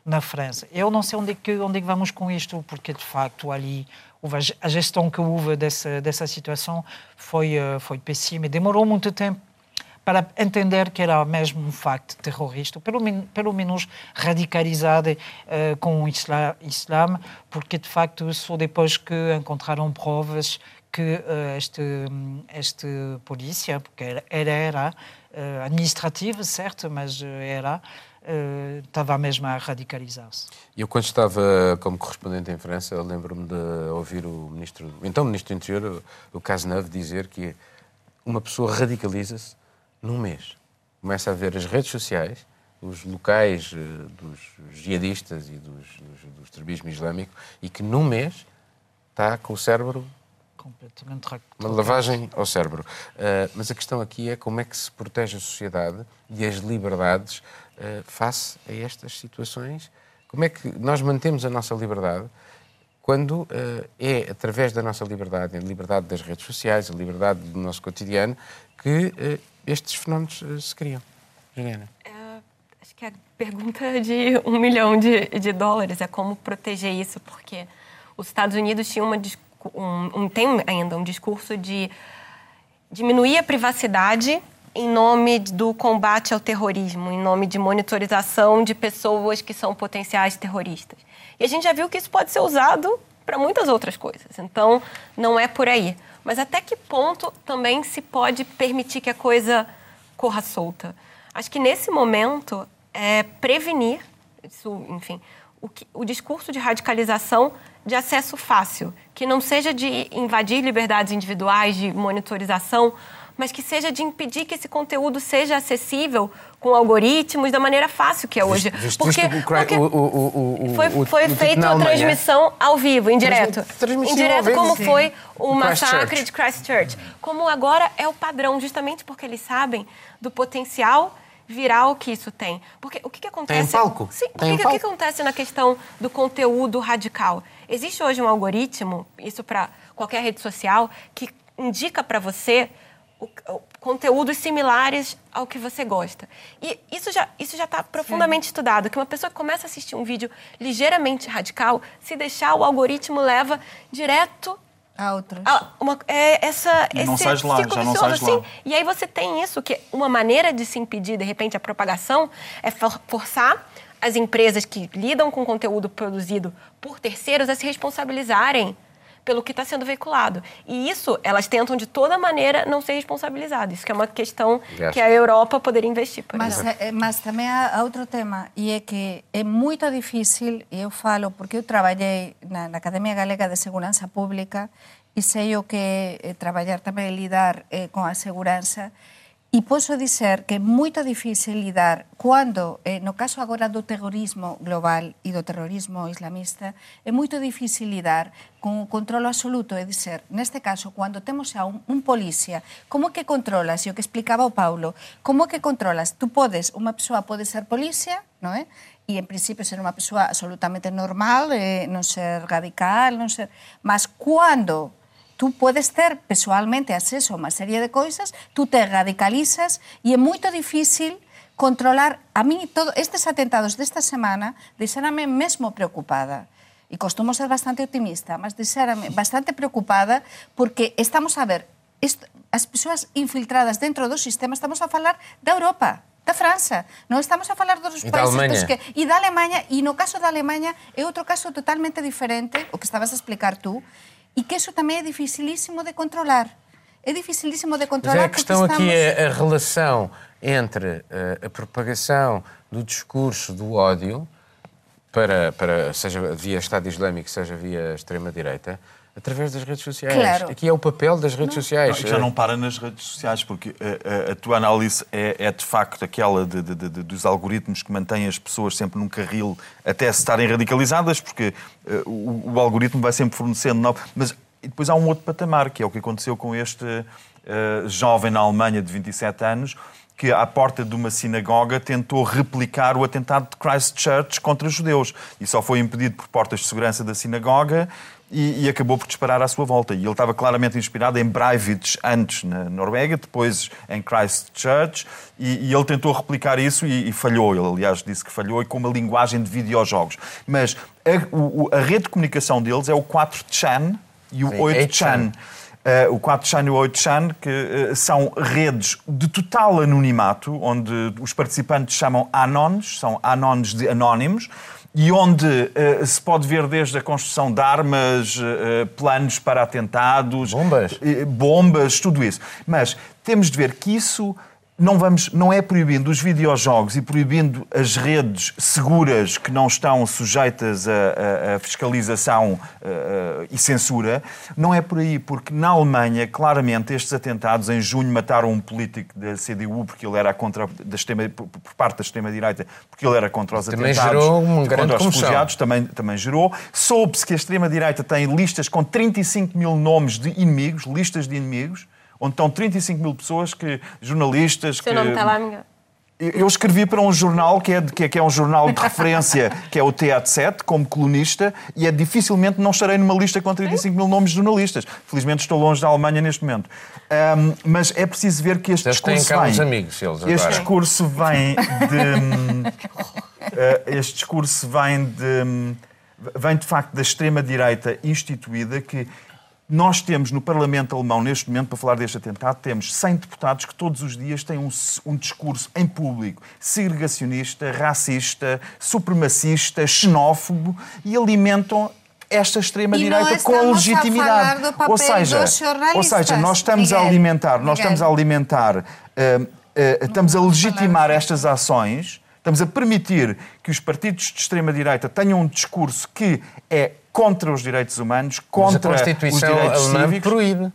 na França. Eu não sei onde é que, onde é que vamos com isto, porque de facto ali a ge- a gestão que houve dessa, dessa situação foi, uh, foi péssima e demorou muito tempo para entender que era mesmo um facto terrorista, pelo, pelo menos radicalizado eh, com o isla Islã, porque de facto só depois que encontraram provas que este, este polícia, porque era, era administrativa, certo, mas era, estava mesmo a radicalizar-se. Eu, quando estava como correspondente em França, lembro-me de ouvir o ministro, então ministro do Interior, o Cazeneuve, dizer que uma pessoa radicaliza-se num mês. Começa a ver as redes sociais, os locais dos jihadistas e dos, dos, do extremismo islâmico, e que num mês está com o cérebro completamente uma lavagem ao cérebro. Uh, mas a questão aqui é como é que se protege a sociedade e as liberdades uh, face a estas situações. Como é que nós mantemos a nossa liberdade quando uh, é através da nossa liberdade, a liberdade das redes sociais, a liberdade do nosso cotidiano, que estes fenómenos se criam? Juliana. É, acho que a pergunta de um milhão de, de dólares é como proteger isso, porque os Estados Unidos tinham uma um, um, tem ainda um discurso de diminuir a privacidade em nome do combate ao terrorismo, em nome de monitorização de pessoas que são potenciais terroristas. E a gente já viu que isso pode ser usado para muitas outras coisas. Então, não é por aí. Mas até que ponto também se pode permitir que a coisa corra solta? Acho que nesse momento é prevenir, isso, enfim, o, que, o discurso de radicalização de acesso fácil, que não seja de invadir liberdades individuais, de monitorização, mas que seja de impedir que esse conteúdo seja acessível com algoritmos da maneira fácil que é hoje. Porque, porque o, o, o, foi, foi feita a transmissão ao vivo, indireto. Indireto, como foi o massacre de Christchurch. Como agora é o padrão, justamente porque eles sabem do potencial viral que isso tem. Porque o que, que acontece... Tem palco. Sim, tem o que, que, que acontece na questão do conteúdo radical? Existe hoje um algoritmo, isso para qualquer rede social, que indica para você o, o, conteúdos similares ao que você gosta. E isso já isso já está profundamente Sim. estudado, que uma pessoa que começa a assistir um vídeo ligeiramente radical, se deixar, o algoritmo leva direto a outros. A, uma, é, essa, não esse sais lá, já não sais assim. lá. E aí você tem isso, que uma maneira de se impedir, de repente, a propagação é forçar as empresas que lidam com conteúdo produzido por terceiros a se responsabilizarem pelo que está sendo veiculado. E isso, elas tentam de toda maneira não ser responsabilizadas. Isso que é uma questão yes. que a Europa poderia investir, por mas. Eh, mas também há outro tema, e é que é muito difícil, e eu falo porque eu trabalhei na, na Academia Galega de Segurança Pública e sei o que é trabalhar também, lidar eh, com a segurança, E posso dizer que é moito difícil lidar cando, eh, no caso agora do terrorismo global e do terrorismo islamista, é moito difícil lidar con o controlo absoluto, é dizer, neste caso, cando temos a un, un policía, como que controlas, e o que explicaba o Paulo, como que controlas, tú podes, unha persoa pode ser policía, non é? E en principio ser unha persoa absolutamente normal, eh, non ser radical, non ser... Mas cando tú podes ter pessoalmente acceso a unha serie de coisas, tú te radicalizas e é moito difícil controlar. A mí todo estes atentados desta semana deixarame mesmo preocupada e costumo ser bastante optimista, mas deixarame bastante preocupada porque estamos a ver isto, as persoas infiltradas dentro do sistema, estamos a falar da Europa, da França, non estamos a falar dos e países dos que e da Alemanha, e no caso da Alemanha é outro caso totalmente diferente, o que estabas a explicar tú, e que isso também é dificilíssimo de controlar. É dificilíssimo de controlar. Mas a questão estamos... aqui é a relação entre uh, a propagação do discurso do ódio, para, para, seja via Estado Islâmico, seja via extrema-direita, através das redes sociais. Claro. Aqui é o papel das redes não. sociais. Não, já não para nas redes sociais, porque a, a, a tua análise é, é, de facto aquela de, de, de, dos algoritmos que mantêm as pessoas sempre num carril até se estarem radicalizadas, porque uh, o, o, algoritmo vai sempre fornecendo. Não, mas depois há um outro patamar, que é o que aconteceu com este uh, jovem na Alemanha de 27 anos, que, à porta de uma sinagoga, tentou replicar o atentado de Christchurch contra judeus. E só foi impedido por portas de segurança da sinagoga e, e, acabou por disparar à sua volta. E ele estava claramente inspirado em Breivik antes na Noruega, depois em Christchurch, e, e ele tentou replicar isso e, e, falhou. Ele, aliás, disse que falhou e com uma linguagem de videojogos. Mas a, o, a rede de comunicação deles é o 4chan e o 8chan. Uh, o 4chan e o 8chan, que uh, são redes de total anonimato, onde os participantes chamam anons, são anons de anónimos, e onde uh, se pode ver desde a construção de armas, uh, planos para atentados, bombas. Uh, bombas, tudo isso. Mas temos de ver que isso não, vamos, não é proibindo os videojogos e proibindo as redes seguras que não estão sujeitas a, a, a fiscalização a, e censura, não é por aí, porque na Alemanha, claramente, estes atentados, em junho mataram um político da CDU porque ele era contra, da extrema, por parte da extrema-direita, porque ele era contra os também atentados, gerou um contra os refugiados, também, também gerou. Soube-se que a extrema-direita tem listas com 35 mil nomes de inimigos, listas de inimigos, onde estão 35 mil pessoas, que, jornalistas... Seu que... nome está lá, amiga? Eu escrevi para um jornal que é, que é, que é um jornal de <laughs> referência, que é o TAT7, como colunista, e é dificilmente não estarei numa lista com 35 mil nomes de jornalistas. Felizmente estou longe da Alemanha neste momento. Um, mas é preciso ver que este Eles discurso têm cá vem... uns amigos, eles Este agora. discurso vem de... uh, este discurso vem de... <laughs> Vem de facto da extrema-direita instituída que nós temos no Parlamento Alemão, neste momento, para falar deste atentado, temos 100 deputados que todos os dias têm um, um discurso em público segregacionista, racista, supremacista, xenófobo e alimentam esta extrema-direita com legitimidade. ou seja, ou seja, nós estamos Miguel, a alimentar, nós Miguel. estamos a alimentar, uh, uh, estamos a legitimar estas ações, estamos a permitir que os partidos de extrema-direita tenham um discurso que é contra os direitos humanos, contra Mas a Constituição os direitos cívicos. proíbe.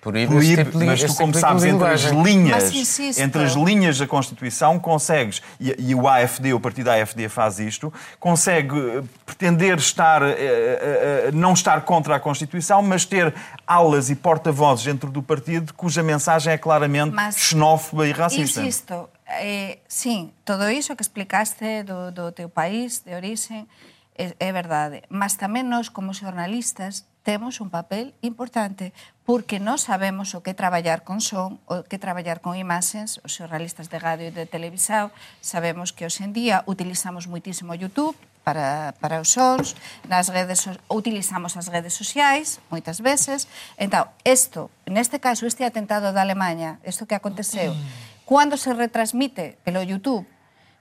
Proíbe, Proíbe, tipo de, mas tu, como tipo de sabes, entre as linhas, entre as linhas da Constituição, consegues, e, e o AFD, o partido AFD faz isto, consegue eh, pretender estar, eh, eh, não estar contra a Constituição, mas ter alas e porta-vozes dentro do partido cuja mensagem é claramente Mas- xenófoba e racista. Insisto, Eh, sí, todo iso que explicaste do, do teu país de orixe é, é verdade. Mas tamén nós, como xornalistas, temos un papel importante porque non sabemos o que traballar con son, o que traballar con imaxens, os xornalistas de radio e de televisao, sabemos que hoxe en día utilizamos moitísimo YouTube para, para os sons, nas redes, utilizamos as redes sociais moitas veces. Entón, isto, neste caso, este atentado da Alemanha, isto que aconteceu, mm cuando se retransmite pelo YouTube,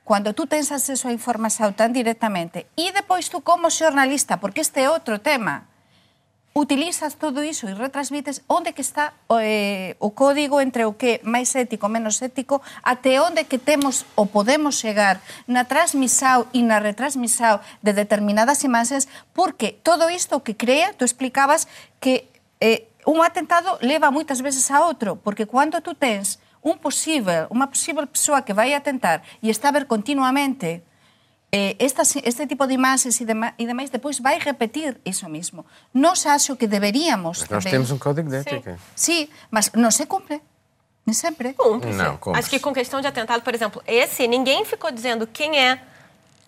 cuando tú tens acceso a información tan directamente, e depois tú como xornalista, porque este é outro tema, utilizas todo iso e retransmites onde que está o, eh, o código entre o que máis ético, menos ético, até onde que temos ou podemos chegar na transmisao e na retransmisao de determinadas imaxes, porque todo isto que crea, tú explicabas que eh, un atentado leva moitas veces a outro, porque cando tú tens un posible, unha posible persoa que vai atentar e está a ver continuamente eh, estas, este tipo de imaxes e, dema, e demais, depois vai repetir iso mismo. Nos acho que deberíamos... Mas nós temos um código de ética. Sí, mas non se cumpre. Nem sempre. Cúmplice. Não, cúmplice. Acho que com questão de atentado, por exemplo, esse, ninguém ficou dizendo quem é,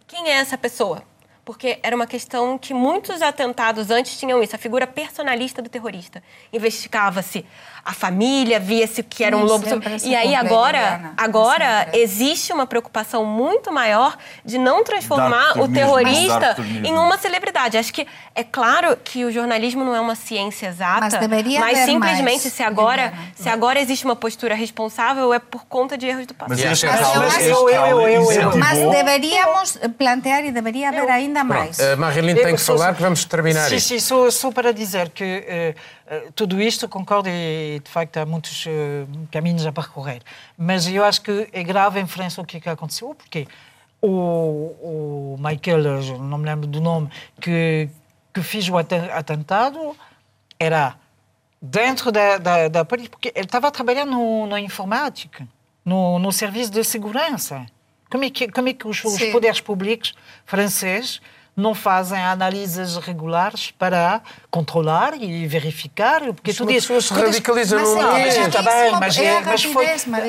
quem é essa pessoa. Porque era uma questão que muitos atentados antes tinham isso, a figura personalista do terrorista. Investigava-se a família, via-se que era um lobo. E aí agora, agora existe uma preocupação muito maior de não transformar o terrorista em uma celebridade. Acho que é claro que o jornalismo não é uma ciência exata, Mas deveria mas simplesmente mais, se agora, se agora existe uma postura responsável é por conta de erros do passado. Mas eu- caso eu- eu- eu- incentivou- Mas deveríamos plantear e deveria haver ainda mais. Pronto, a Marilyn tem que só- falar, que vamos terminar Sim, sim, só, só para dizer que eh, eh, tudo isto concordo e de facto há muitos eh, caminhos a percorrer. Mas eu acho que é grave em frente ao que, é que aconteceu, porque o, o Michael, não me lembro do nome, que, que fez o aten- atentado, era dentro da, da, da polícia, porque ele estava trabalhando no, na informática, no, no serviço de segurança. Como é que, como é que os, os poderes públicos franceses não fazem análises regulares para controlar e verificar? Porque tu dizes... pessoa se tu dizes- radicaliza Mas é- é está isso, bem, uma- mas, é mas foi.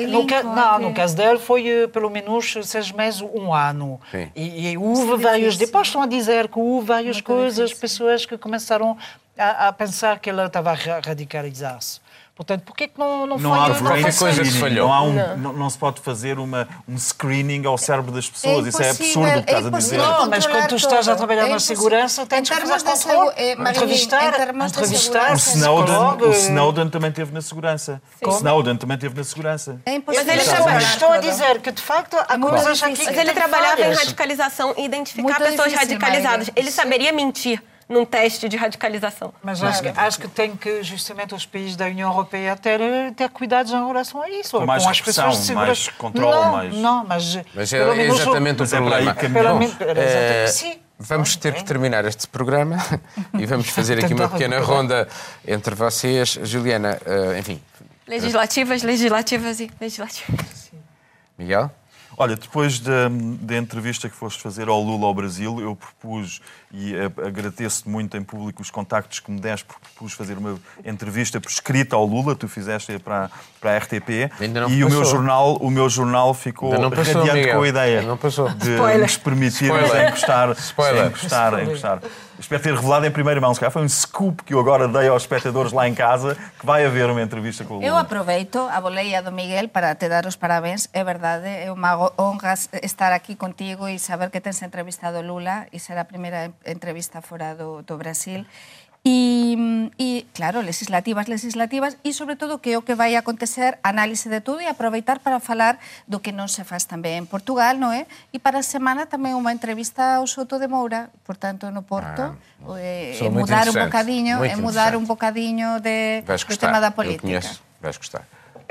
No, não, que- no caso dele foi eh, pelo menos seis meses, um ano. E, e houve vários. Depois estão a dizer que houve várias coisas, difícil. pessoas que começaram a, a pensar que ele estava a ra- radicalizar-se. Portanto, porquê que não, não, Não foi há não qualquer coisa que falhou. Não, há um, não. não se pode fazer uma, um screening ao cérebro das pessoas. Isso é absurdo o que é estás a dizer. Não, mas quando tu estás a trabalhar É na segurança, tens que fazer controle. Marilyn, entrevistar, entrevistar. O Snowden, psicólogo, o Snowden também teve na segurança. O Snowden também teve na segurança. É impossível. Mas ele trabalha- estou a dizer que, de facto, há coisas aqui Mas ele trabalhava em radicalização e identificar pessoas radicalizadas. Ele saberia mentir num teste de radicalização. Mas acho, que, acho que tem que, justamente, os países da União Europeia ter, ter cuidados em relação a isso. Com mais as pessoas segurança. mais controle, não, mais- Não, mas... Mas é menos exatamente o é problema. Pelo menos- exatamente- eh, sim. Vamos ter que terminar este programa <laughs> e vamos fazer aqui uma pequena ronda entre vocês. Juliana, eh, enfim, Legislativas, legislativas e legislativas. Miguel? Olha, depois da, da entrevista que foste fazer ao Lula ao Brasil, eu propus, e agradeço-te muito em público os contactos que me deste, porque propus fazer uma entrevista por escrita ao Lula, tu fizeste para, para a RTP, Ainda não e o meu, passou. jornal, o meu jornal ficou passou, radiante Miguel. com a ideia passou. de Spoiler. nos permitirmos Spoiler. encostar, Spoiler. encostar, encostar. Espero ter revelado em primeira mão, se calhar foi um scoop que eu agora dei aos espectadores lá em casa, que vai haver uma entrevista com o Lula. Eu aproveito a boleia do Miguel para te dar os parabéns. É verdade, é uma honra estar aquí contigo e saber que tens entrevistado Lula e ser a primeira entrevista fora do, do Brasil, E, e, claro, legislativas, legislativas, e sobre todo que o que vai acontecer, análise de todo e aproveitar para falar do que non se faz tamén en Portugal, non é? E para a semana tamén unha entrevista ao Soto de Moura, portanto, no Porto, ah, e, e eh, mudar un bocadiño, e mudar un bocadiño de, do tema da política. Eu conheço, vais gostar.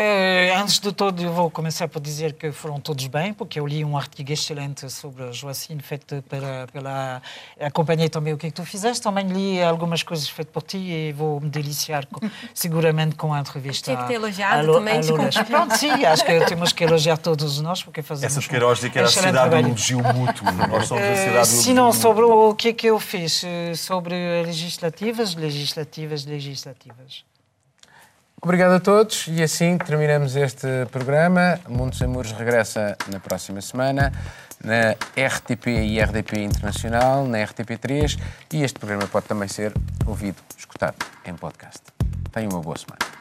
Eh, antes de tudo, eu vou começar por dizer que foram todos bem, porque eu li um artigo excelente sobre a Joacine, feito pela, pela. Acompanhei também o que, é que tu fizeste, também li algumas coisas feitas por ti e vou me deliciar com- <laughs> seguramente com a entrevista. Tinha que ter elogiado à Lu- também, à te Lula. cumpri. Pronto, sim, acho que temos que elogiar todos nós, porque fazemos. Essa de Queiroz dizia que era a sociedade do elogio mútuo. Nós somos a Eh, sociedade do Se não, sobre o que é que eu fiz, eh, sobre legislativas, legislativas, legislativas. Obrigado a todos e assim terminamos este programa. Mundo Sem Muros regressa na próxima semana na RTP e RDP Internacional, na RTP3 e este programa pode também ser ouvido, escutado em podcast. Tenham uma boa semana.